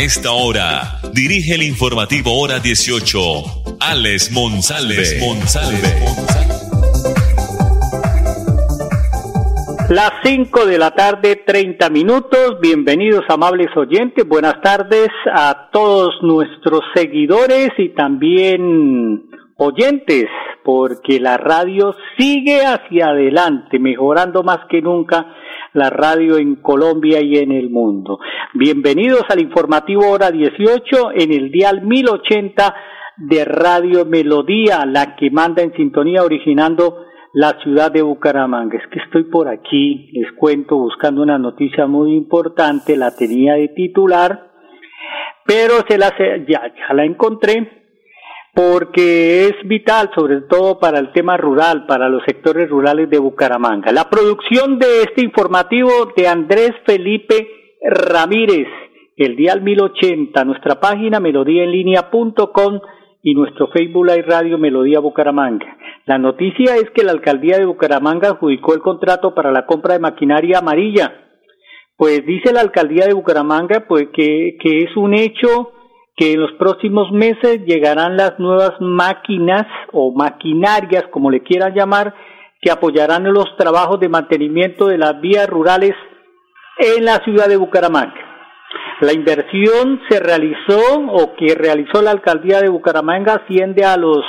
A esta hora, dirige el informativo Hora 18, Alex Monsalve. Las 5 de la tarde, 30 minutos. Bienvenidos, amables oyentes. Buenas tardes a todos nuestros seguidores y también oyentes, porque la radio sigue hacia adelante, mejorando más que nunca la radio en Colombia y en el mundo. Bienvenidos al informativo hora 18 en el dial 1080 de Radio Melodía, la que manda en sintonía originando la ciudad de Bucaramanga. Es que estoy por aquí, les cuento, buscando una noticia muy importante, la tenía de titular, pero se la, ya, ya la encontré porque es vital, sobre todo para el tema rural, para los sectores rurales de Bucaramanga. La producción de este informativo de Andrés Felipe Ramírez, el Dial 1080, nuestra página melodíaenlínea.com y nuestro Facebook Live Radio Melodía Bucaramanga. La noticia es que la alcaldía de Bucaramanga adjudicó el contrato para la compra de maquinaria amarilla. Pues dice la alcaldía de Bucaramanga pues que, que es un hecho que en los próximos meses llegarán las nuevas máquinas o maquinarias, como le quieran llamar, que apoyarán los trabajos de mantenimiento de las vías rurales en la ciudad de Bucaramanga. La inversión se realizó o que realizó la alcaldía de Bucaramanga asciende a los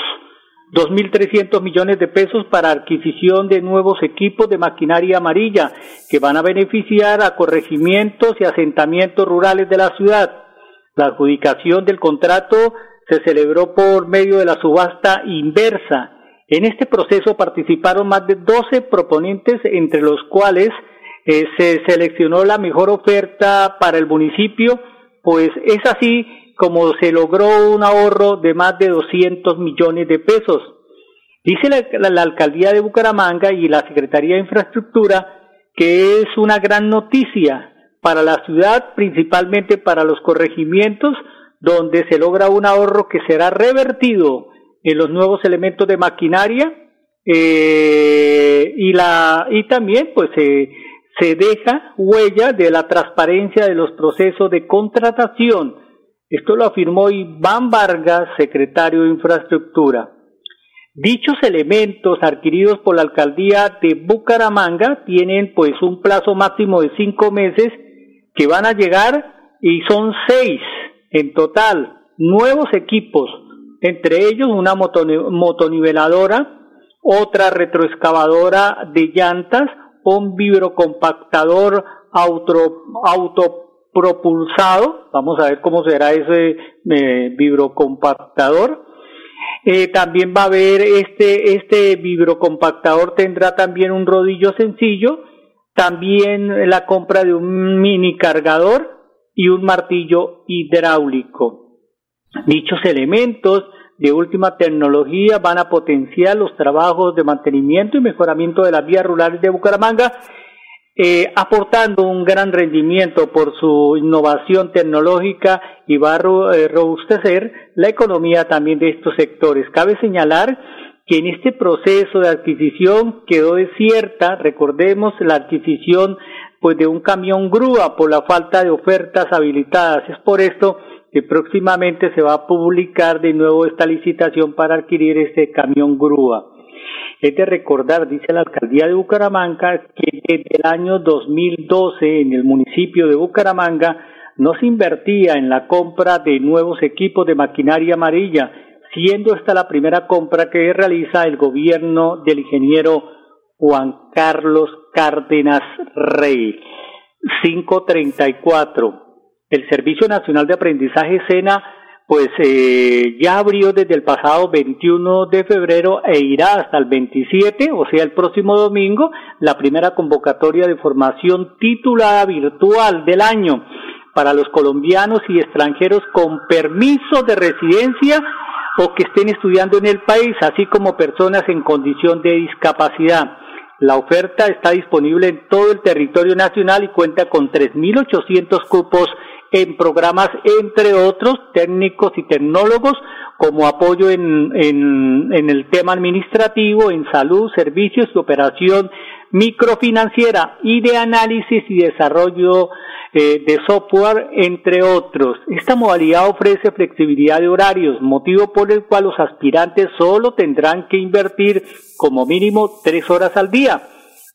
2.300 millones de pesos para adquisición de nuevos equipos de maquinaria amarilla que van a beneficiar a corregimientos y asentamientos rurales de la ciudad. La adjudicación del contrato se celebró por medio de la subasta inversa. En este proceso participaron más de 12 proponentes, entre los cuales eh, se seleccionó la mejor oferta para el municipio, pues es así como se logró un ahorro de más de 200 millones de pesos. Dice la, la, alcaldía de Bucaramanga y la Secretaría de Infraestructura que es una gran noticia para la ciudad, principalmente para los corregimientos, donde se logra un ahorro que será revertido en los nuevos elementos de maquinaria eh, y la y también pues eh, se deja huella de la transparencia de los procesos de contratación. Esto lo afirmó Iván Vargas, secretario de Infraestructura. Dichos elementos adquiridos por la alcaldía de Bucaramanga tienen pues un plazo máximo de cinco meses que van a llegar y son seis en total, nuevos equipos, entre ellos una motoniveladora, otra retroexcavadora de llantas, un vibrocompactador auto, autopropulsado, vamos a ver cómo será ese eh, vibrocompactador. Eh, también va a haber este, este vibrocompactador tendrá también un rodillo sencillo, también la compra de un mini cargador y un martillo hidráulico. Dichos elementos de última tecnología van a potenciar los trabajos de mantenimiento y mejoramiento de las vías rurales de Bucaramanga, eh, aportando un gran rendimiento por su innovación tecnológica y va a eh, robustecer la economía también de estos sectores. Cabe señalar que en este proceso de adquisición quedó desierta, recordemos la adquisición pues de un camión grúa por la falta de ofertas habilitadas. Es por esto que próximamente se va a publicar de nuevo esta licitación para adquirir este camión grúa. Es de recordar, dice la alcaldía de Bucaramanga, que desde el año 2012 en el municipio de Bucaramanga no se invertía en la compra de nuevos equipos de maquinaria amarilla, siendo esta la primera compra que realiza el gobierno del ingeniero Juan Carlos Cárdenas Rey. 534. El Servicio Nacional de Aprendizaje SENA pues eh, ya abrió desde el pasado 21 de febrero e irá hasta el 27, o sea, el próximo domingo, la primera convocatoria de formación titulada virtual del año para los colombianos y extranjeros con permiso de residencia o que estén estudiando en el país, así como personas en condición de discapacidad. La oferta está disponible en todo el territorio nacional y cuenta con 3.800 cupos en programas, entre otros, técnicos y tecnólogos, como apoyo en, en, en el tema administrativo, en salud, servicios y operación microfinanciera y de análisis y desarrollo eh, de software, entre otros. Esta modalidad ofrece flexibilidad de horarios, motivo por el cual los aspirantes solo tendrán que invertir como mínimo tres horas al día,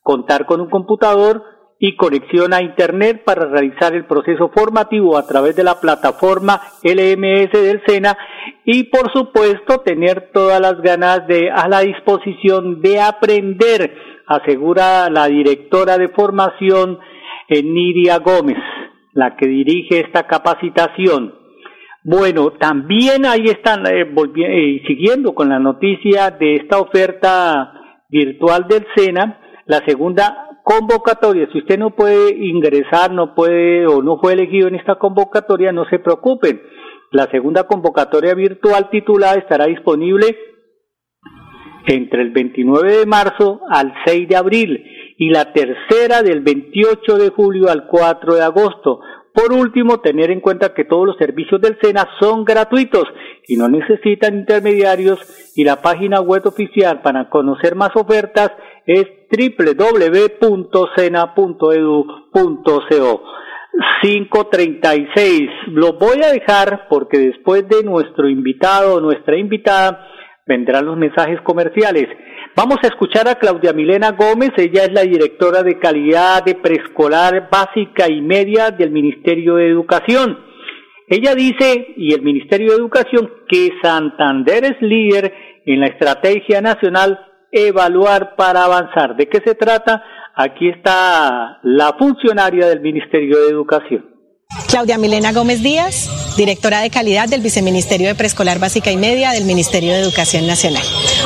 contar con un computador y conexión a Internet para realizar el proceso formativo a través de la plataforma LMS del SENA y por supuesto tener todas las ganas de a la disposición de aprender asegura la directora de formación Nidia Gómez, la que dirige esta capacitación. Bueno, también ahí están, eh, eh, siguiendo con la noticia de esta oferta virtual del SENA, la segunda convocatoria. Si usted no puede ingresar, no puede o no fue elegido en esta convocatoria, no se preocupen. La segunda convocatoria virtual titulada estará disponible entre el 29 de marzo al 6 de abril y la tercera del 28 de julio al 4 de agosto. Por último, tener en cuenta que todos los servicios del SENA son gratuitos y no necesitan intermediarios y la página web oficial para conocer más ofertas es www.sena.edu.co. 536. Lo voy a dejar porque después de nuestro invitado, nuestra invitada, vendrán los mensajes comerciales. Vamos a escuchar a Claudia Milena Gómez, ella es la directora de calidad de preescolar básica y media del Ministerio de Educación. Ella dice, y el Ministerio de Educación, que Santander es líder en la estrategia nacional Evaluar para Avanzar. ¿De qué se trata? Aquí está la funcionaria del Ministerio de Educación. Claudia Milena Gómez Díaz, directora de calidad del Viceministerio de Preescolar Básica y Media del Ministerio de Educación Nacional.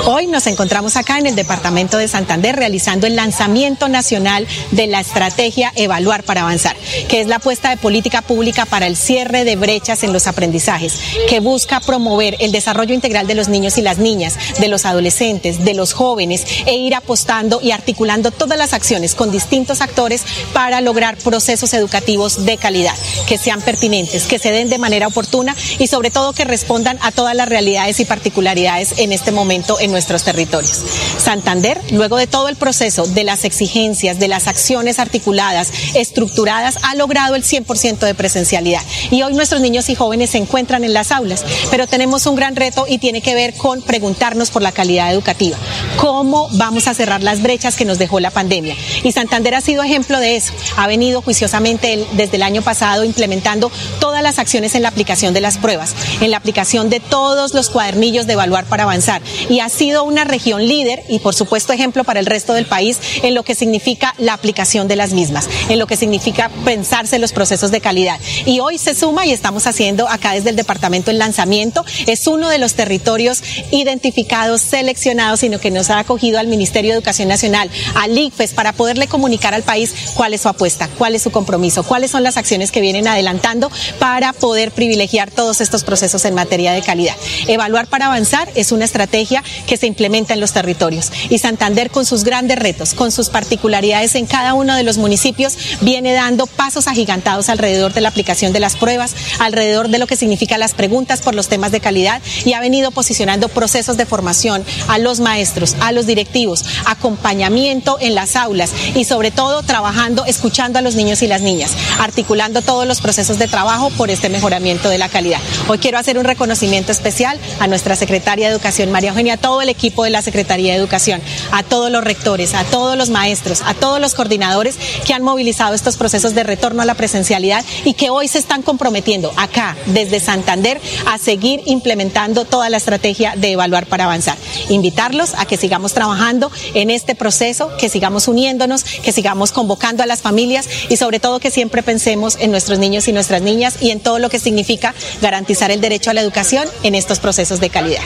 Hoy nos encontramos acá en el Departamento de Santander realizando el lanzamiento nacional de la estrategia Evaluar para Avanzar, que es la apuesta de política pública para el cierre de brechas en los aprendizajes, que busca promover el desarrollo integral de los niños y las niñas, de los adolescentes, de los jóvenes, e ir apostando y articulando todas las acciones con distintos actores para lograr procesos educativos de calidad que sean pertinentes, que se den de manera oportuna y sobre todo que respondan a todas las realidades y particularidades en este momento en nuestros territorios. Santander, luego de todo el proceso de las exigencias, de las acciones articuladas, estructuradas, ha logrado el 100% de presencialidad. Y hoy nuestros niños y jóvenes se encuentran en las aulas, pero tenemos un gran reto y tiene que ver con preguntarnos por la calidad educativa. ¿Cómo vamos a cerrar las brechas que nos dejó la pandemia? Y Santander ha sido ejemplo de eso. Ha venido juiciosamente desde el año pasado implementando todas las acciones en la aplicación de las pruebas, en la aplicación de todos los cuadernillos de evaluar para avanzar. Y ha sido una región líder y por supuesto ejemplo para el resto del país en lo que significa la aplicación de las mismas, en lo que significa pensarse los procesos de calidad. Y hoy se suma y estamos haciendo acá desde el departamento el lanzamiento. Es uno de los territorios identificados, seleccionados, sino que nos ha acogido al Ministerio de Educación Nacional, al ICFES, para poderle comunicar al país cuál es su apuesta, cuál es su compromiso, cuáles son las acciones que vienen vienen adelantando para poder privilegiar todos estos procesos en materia de calidad. Evaluar para avanzar es una estrategia que se implementa en los territorios y Santander con sus grandes retos, con sus particularidades en cada uno de los municipios, viene dando pasos agigantados alrededor de la aplicación de las pruebas, alrededor de lo que significa las preguntas por los temas de calidad y ha venido posicionando procesos de formación a los maestros, a los directivos, acompañamiento en las aulas y sobre todo trabajando, escuchando a los niños y las niñas, articulando todo los procesos de trabajo por este mejoramiento de la calidad. Hoy quiero hacer un reconocimiento especial a nuestra secretaria de Educación, María Eugenia, a todo el equipo de la Secretaría de Educación, a todos los rectores, a todos los maestros, a todos los coordinadores que han movilizado estos procesos de retorno a la presencialidad y que hoy se están comprometiendo acá, desde Santander, a seguir implementando toda la estrategia de evaluar para avanzar. Invitarlos a que sigamos trabajando en este proceso, que sigamos uniéndonos, que sigamos convocando a las familias y sobre todo que siempre pensemos en nuestro niños y nuestras niñas y en todo lo que significa garantizar el derecho a la educación en estos procesos de calidad.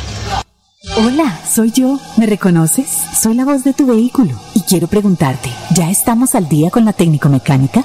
Hola, soy yo. ¿Me reconoces? Soy la voz de tu vehículo y quiero preguntarte, ¿ya estamos al día con la técnico mecánica?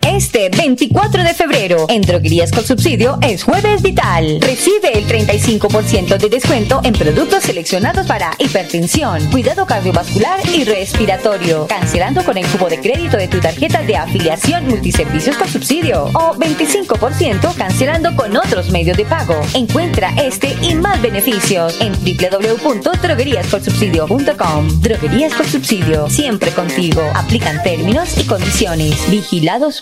Este 24 de febrero, en Droguerías con Subsidio, es Jueves Vital. Recibe el 35% de descuento en productos seleccionados para hipertensión, cuidado cardiovascular y respiratorio, cancelando con el cubo de crédito de tu tarjeta de afiliación multiservicios con subsidio o 25% cancelando con otros medios de pago. Encuentra este y más beneficios en www.drogueríascolsubsidio.com. Droguerías con subsidio, siempre contigo. Aplican términos y condiciones. Vigilados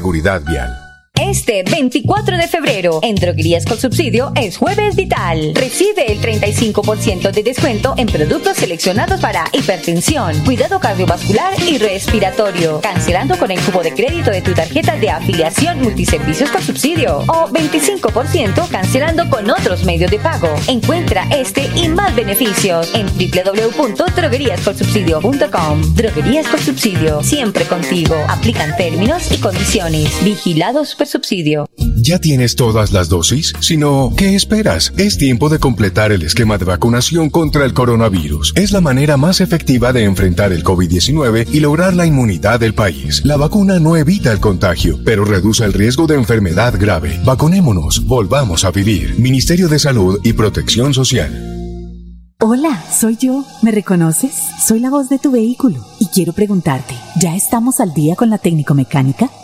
Seguridad Vial. Este 24 de febrero, en Droguerías con Subsidio, es Jueves Vital. Recibe el 35% de descuento en productos seleccionados para hipertensión, cuidado cardiovascular y respiratorio, cancelando con el cubo de crédito de tu tarjeta de afiliación multiservicios con subsidio o 25% cancelando con otros medios de pago. Encuentra este y más beneficios en www.drogueríascolsubsidio.com. Droguerías con Subsidio, siempre contigo. Aplican términos y condiciones. Vigilados subsidio. ¿Ya tienes todas las dosis? Si no, ¿qué esperas? Es tiempo de completar el esquema de vacunación contra el coronavirus. Es la manera más efectiva de enfrentar el COVID-19 y lograr la inmunidad del país. La vacuna no evita el contagio, pero reduce el riesgo de enfermedad grave. Vacunémonos, volvamos a vivir. Ministerio de Salud y Protección Social. Hola, soy yo. ¿Me reconoces? Soy la voz de tu vehículo y quiero preguntarte, ¿ya estamos al día con la técnico mecánica?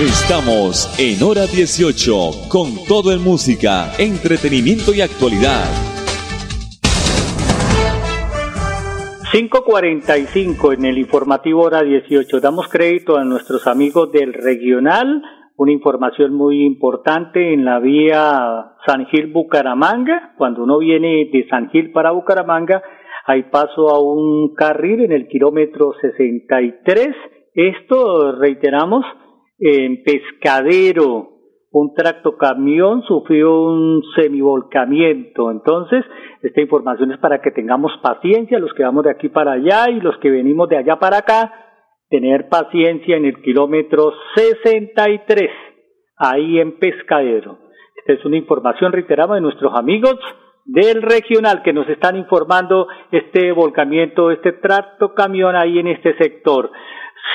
Estamos en hora 18 con todo en música, entretenimiento y actualidad. 5.45 en el informativo hora 18. Damos crédito a nuestros amigos del regional. Una información muy importante en la vía San Gil Bucaramanga. Cuando uno viene de San Gil para Bucaramanga, hay paso a un carril en el kilómetro 63. Esto, reiteramos, en Pescadero, un tractocamión sufrió un semivolcamiento. Entonces, esta información es para que tengamos paciencia, los que vamos de aquí para allá y los que venimos de allá para acá, tener paciencia en el kilómetro 63, ahí en Pescadero. Esta es una información, reiterada de nuestros amigos del regional que nos están informando este volcamiento, este tractocamión ahí en este sector.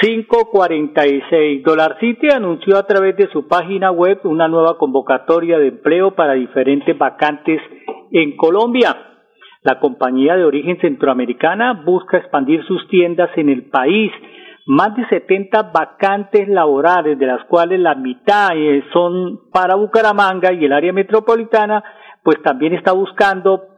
546. Dollar City anunció a través de su página web una nueva convocatoria de empleo para diferentes vacantes en Colombia. La compañía de origen centroamericana busca expandir sus tiendas en el país. Más de 70 vacantes laborales, de las cuales la mitad eh, son para Bucaramanga y el área metropolitana, pues también está buscando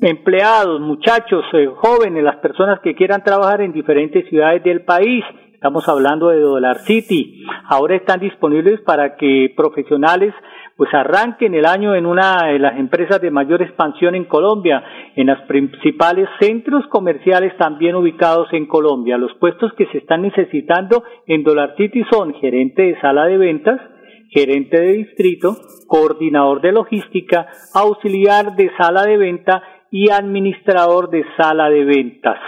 empleados, muchachos, eh, jóvenes, las personas que quieran trabajar en diferentes ciudades del país. Estamos hablando de Dollar City. Ahora están disponibles para que profesionales pues arranquen el año en una de las empresas de mayor expansión en Colombia, en los principales centros comerciales también ubicados en Colombia. Los puestos que se están necesitando en Dollar City son gerente de sala de ventas, gerente de distrito, coordinador de logística, auxiliar de sala de venta y administrador de sala de ventas.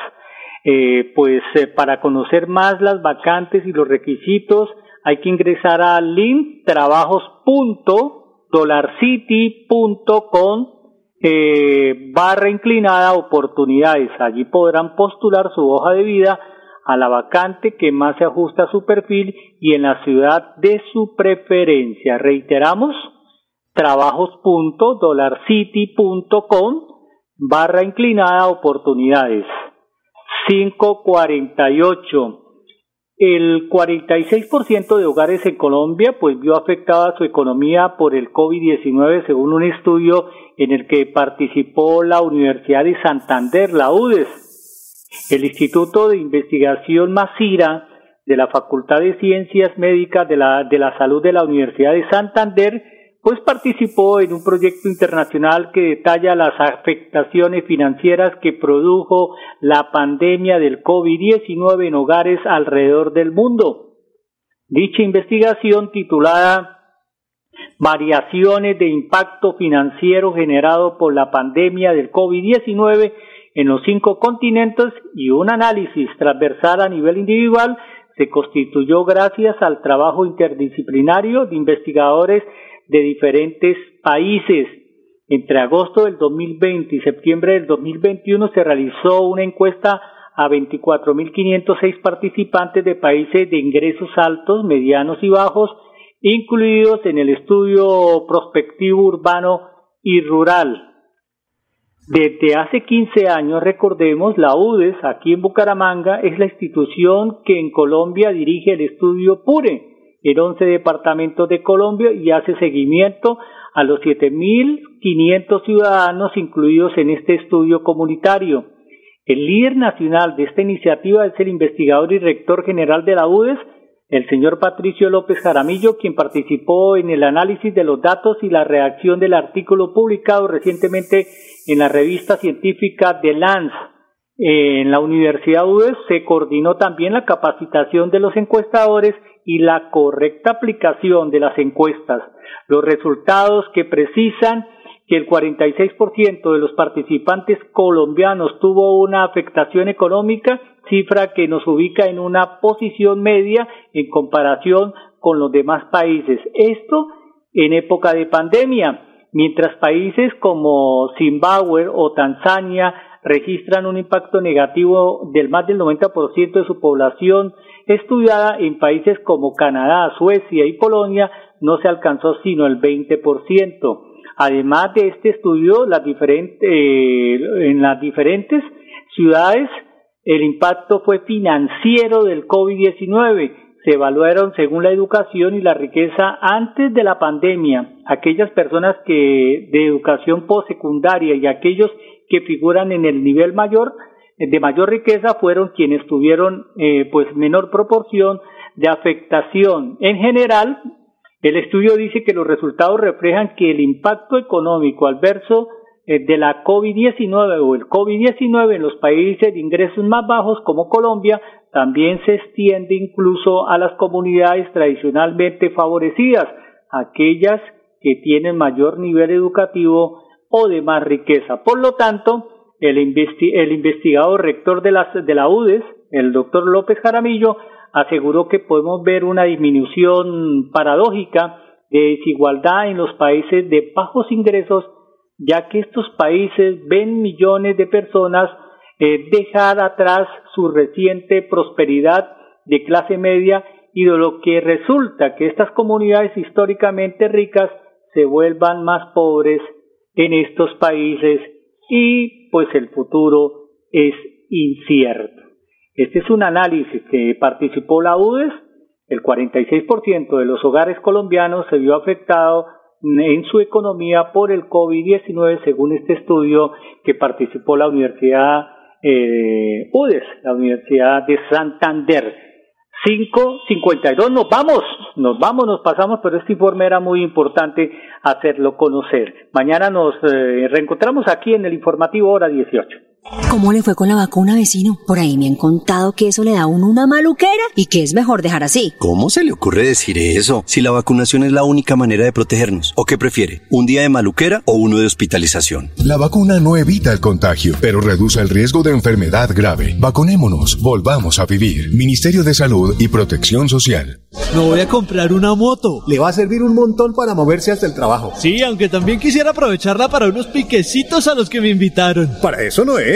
Eh, pues eh, para conocer más las vacantes y los requisitos hay que ingresar a link trabajos.dollarcity.com eh, barra inclinada oportunidades. Allí podrán postular su hoja de vida a la vacante que más se ajusta a su perfil y en la ciudad de su preferencia. Reiteramos, trabajos.dollarcity.com barra inclinada oportunidades. 548. El 46% de hogares en Colombia pues vio afectada su economía por el COVID-19 según un estudio en el que participó la Universidad de Santander, la UDES. El Instituto de Investigación Masira de la Facultad de Ciencias Médicas de la, de la Salud de la Universidad de Santander pues participó en un proyecto internacional que detalla las afectaciones financieras que produjo la pandemia del COVID-19 en hogares alrededor del mundo. Dicha investigación titulada Variaciones de impacto financiero generado por la pandemia del COVID-19 en los cinco continentes y un análisis transversal a nivel individual se constituyó gracias al trabajo interdisciplinario de investigadores de diferentes países. Entre agosto del 2020 y septiembre del 2021 se realizó una encuesta a 24.506 participantes de países de ingresos altos, medianos y bajos, incluidos en el estudio prospectivo urbano y rural. Desde hace 15 años, recordemos, la UDES, aquí en Bucaramanga, es la institución que en Colombia dirige el estudio PURE, en 11 departamentos de Colombia y hace seguimiento a los 7.500 ciudadanos incluidos en este estudio comunitario. El líder nacional de esta iniciativa es el investigador y rector general de la UDES, el señor Patricio López Jaramillo, quien participó en el análisis de los datos y la reacción del artículo publicado recientemente en la revista científica The Lance. En la Universidad UDES se coordinó también la capacitación de los encuestadores y la correcta aplicación de las encuestas. Los resultados que precisan que el 46% de los participantes colombianos tuvo una afectación económica, cifra que nos ubica en una posición media en comparación con los demás países. Esto en época de pandemia, mientras países como Zimbabue o Tanzania registran un impacto negativo del más del 90% de su población estudiada en países como Canadá, Suecia y Polonia no se alcanzó sino el 20%. Además de este estudio, eh, en las diferentes ciudades el impacto fue financiero del COVID-19. Se evaluaron según la educación y la riqueza antes de la pandemia. Aquellas personas que de educación postsecundaria y aquellos que figuran en el nivel mayor de mayor riqueza fueron quienes tuvieron eh, pues menor proporción de afectación. En general, el estudio dice que los resultados reflejan que el impacto económico adverso eh, de la COVID-19 o el COVID-19 en los países de ingresos más bajos como Colombia también se extiende incluso a las comunidades tradicionalmente favorecidas, aquellas que tienen mayor nivel educativo o de más riqueza. Por lo tanto, el, el investigador rector de, las, de la UDES, el doctor López Jaramillo, aseguró que podemos ver una disminución paradójica de desigualdad en los países de bajos ingresos, ya que estos países ven millones de personas eh, dejar atrás su reciente prosperidad de clase media y de lo que resulta que estas comunidades históricamente ricas se vuelvan más pobres en estos países y pues el futuro es incierto. Este es un análisis que participó la UDES. El 46% de los hogares colombianos se vio afectado en su economía por el COVID-19, según este estudio que participó la Universidad eh, UDES, la Universidad de Santander. 5.52, nos vamos, nos vamos, nos pasamos, pero este informe era muy importante hacerlo conocer. Mañana nos eh, reencontramos aquí en el informativo hora 18. ¿Cómo le fue con la vacuna, vecino? Por ahí me han contado que eso le da a uno una maluquera y que es mejor dejar así. ¿Cómo se le ocurre decir eso? Si la vacunación es la única manera de protegernos. ¿O qué prefiere? ¿Un día de maluquera o uno de hospitalización? La vacuna no evita el contagio, pero reduce el riesgo de enfermedad grave. Vacunémonos, volvamos a vivir. Ministerio de Salud y Protección Social. Me voy a comprar una moto. Le va a servir un montón para moverse hasta el trabajo. Sí, aunque también quisiera aprovecharla para unos piquecitos a los que me invitaron. Para eso no es.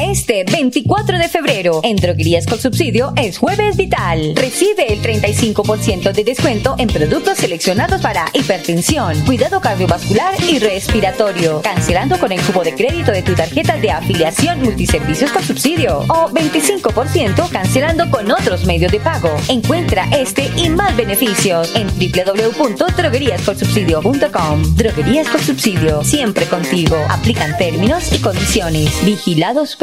Este 24 de febrero, en Droguerías con Subsidio es Jueves Vital. Recibe el 35% de descuento en productos seleccionados para hipertensión, cuidado cardiovascular y respiratorio. Cancelando con el cubo de crédito de tu tarjeta de afiliación multiservicios con subsidio. O 25% cancelando con otros medios de pago. Encuentra este y más beneficios en www.drogueríascolsubsidio.com. Droguerías con Subsidio, siempre contigo. Aplican términos y condiciones. Vigilados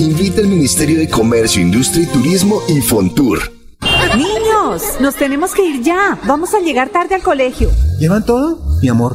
Invita el Ministerio de Comercio, Industria y Turismo y Fontur. Niños, nos tenemos que ir ya. Vamos a llegar tarde al colegio. ¿Llevan todo? Mi amor,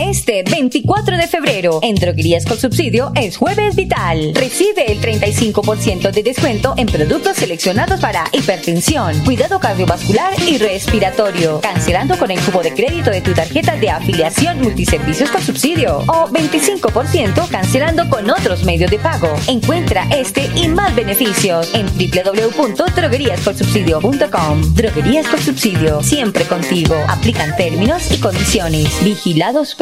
Este 24 de febrero, en Droguerías con Subsidio es Jueves Vital. Recibe el 35% de descuento en productos seleccionados para hipertensión, cuidado cardiovascular y respiratorio. Cancelando con el cubo de crédito de tu tarjeta de afiliación multiservicios con subsidio. O 25% cancelando con otros medios de pago. Encuentra este y más beneficios en www.drogueríascolsubsidio.com. Droguerías con Subsidio, siempre contigo. Aplican términos y condiciones. Vigilados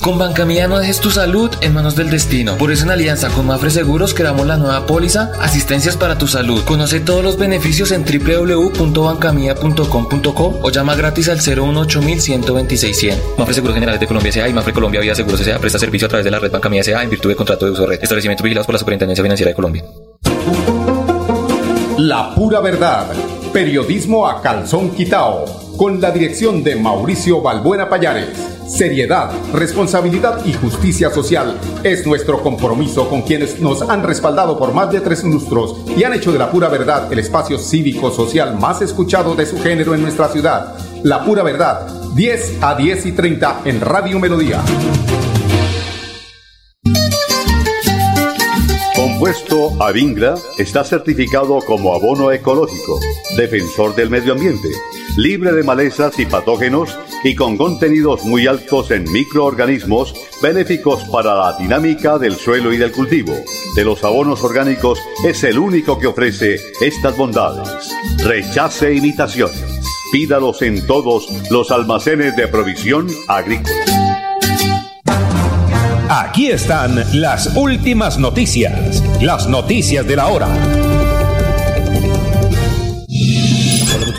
Con Banca Mía no dejes tu salud en manos del destino. Por eso en alianza con Mafre Seguros creamos la nueva póliza Asistencias para tu Salud. Conoce todos los beneficios en www.bancamia.com.co o llama gratis al 018 Mafre Seguros Generales de Colombia S.A. y Mafre Colombia Vía Seguros S.A. presta servicio a través de la red Banca Mía S.A. en virtud de contrato de uso red. Establecimientos vigilados por la Superintendencia Financiera de Colombia. La pura verdad. Periodismo a calzón quitao. Con la dirección de Mauricio Balbuena Payares. Seriedad, responsabilidad y justicia social es nuestro compromiso con quienes nos han respaldado por más de tres lustros y han hecho de la pura verdad el espacio cívico-social más escuchado de su género en nuestra ciudad. La pura verdad, 10 a 10 y 30 en Radio Melodía. Compuesto Avingra está certificado como abono ecológico, defensor del medio ambiente, libre de malezas y patógenos y con contenidos muy altos en microorganismos benéficos para la dinámica del suelo y del cultivo. De los abonos orgánicos es el único que ofrece estas bondades. Rechace imitaciones. Pídalos en todos los almacenes de provisión agrícola. Aquí están las últimas noticias, las noticias de la hora.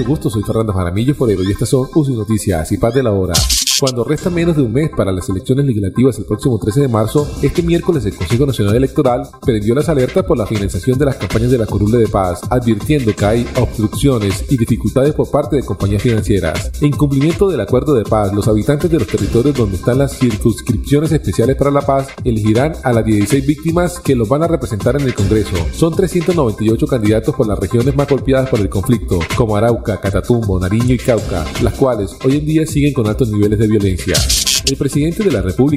Mucho gusto, soy Fernando Jaramillo Forero y estas son UCI Noticias y Paz de la Hora. Cuando resta menos de un mes para las elecciones legislativas el próximo 13 de marzo, este miércoles el Consejo Nacional Electoral prendió las alertas por la financiación de las campañas de la Corule de Paz, advirtiendo que hay obstrucciones y dificultades por parte de compañías financieras. En cumplimiento del acuerdo de paz, los habitantes de los territorios donde están las circunscripciones especiales para la paz elegirán a las 16 víctimas que los van a representar en el Congreso. Son 398 candidatos por las regiones más golpeadas por el conflicto, como Catatumbo, Nariño y Cauca, las cuales hoy en día siguen con altos niveles de violencia. El presidente de la República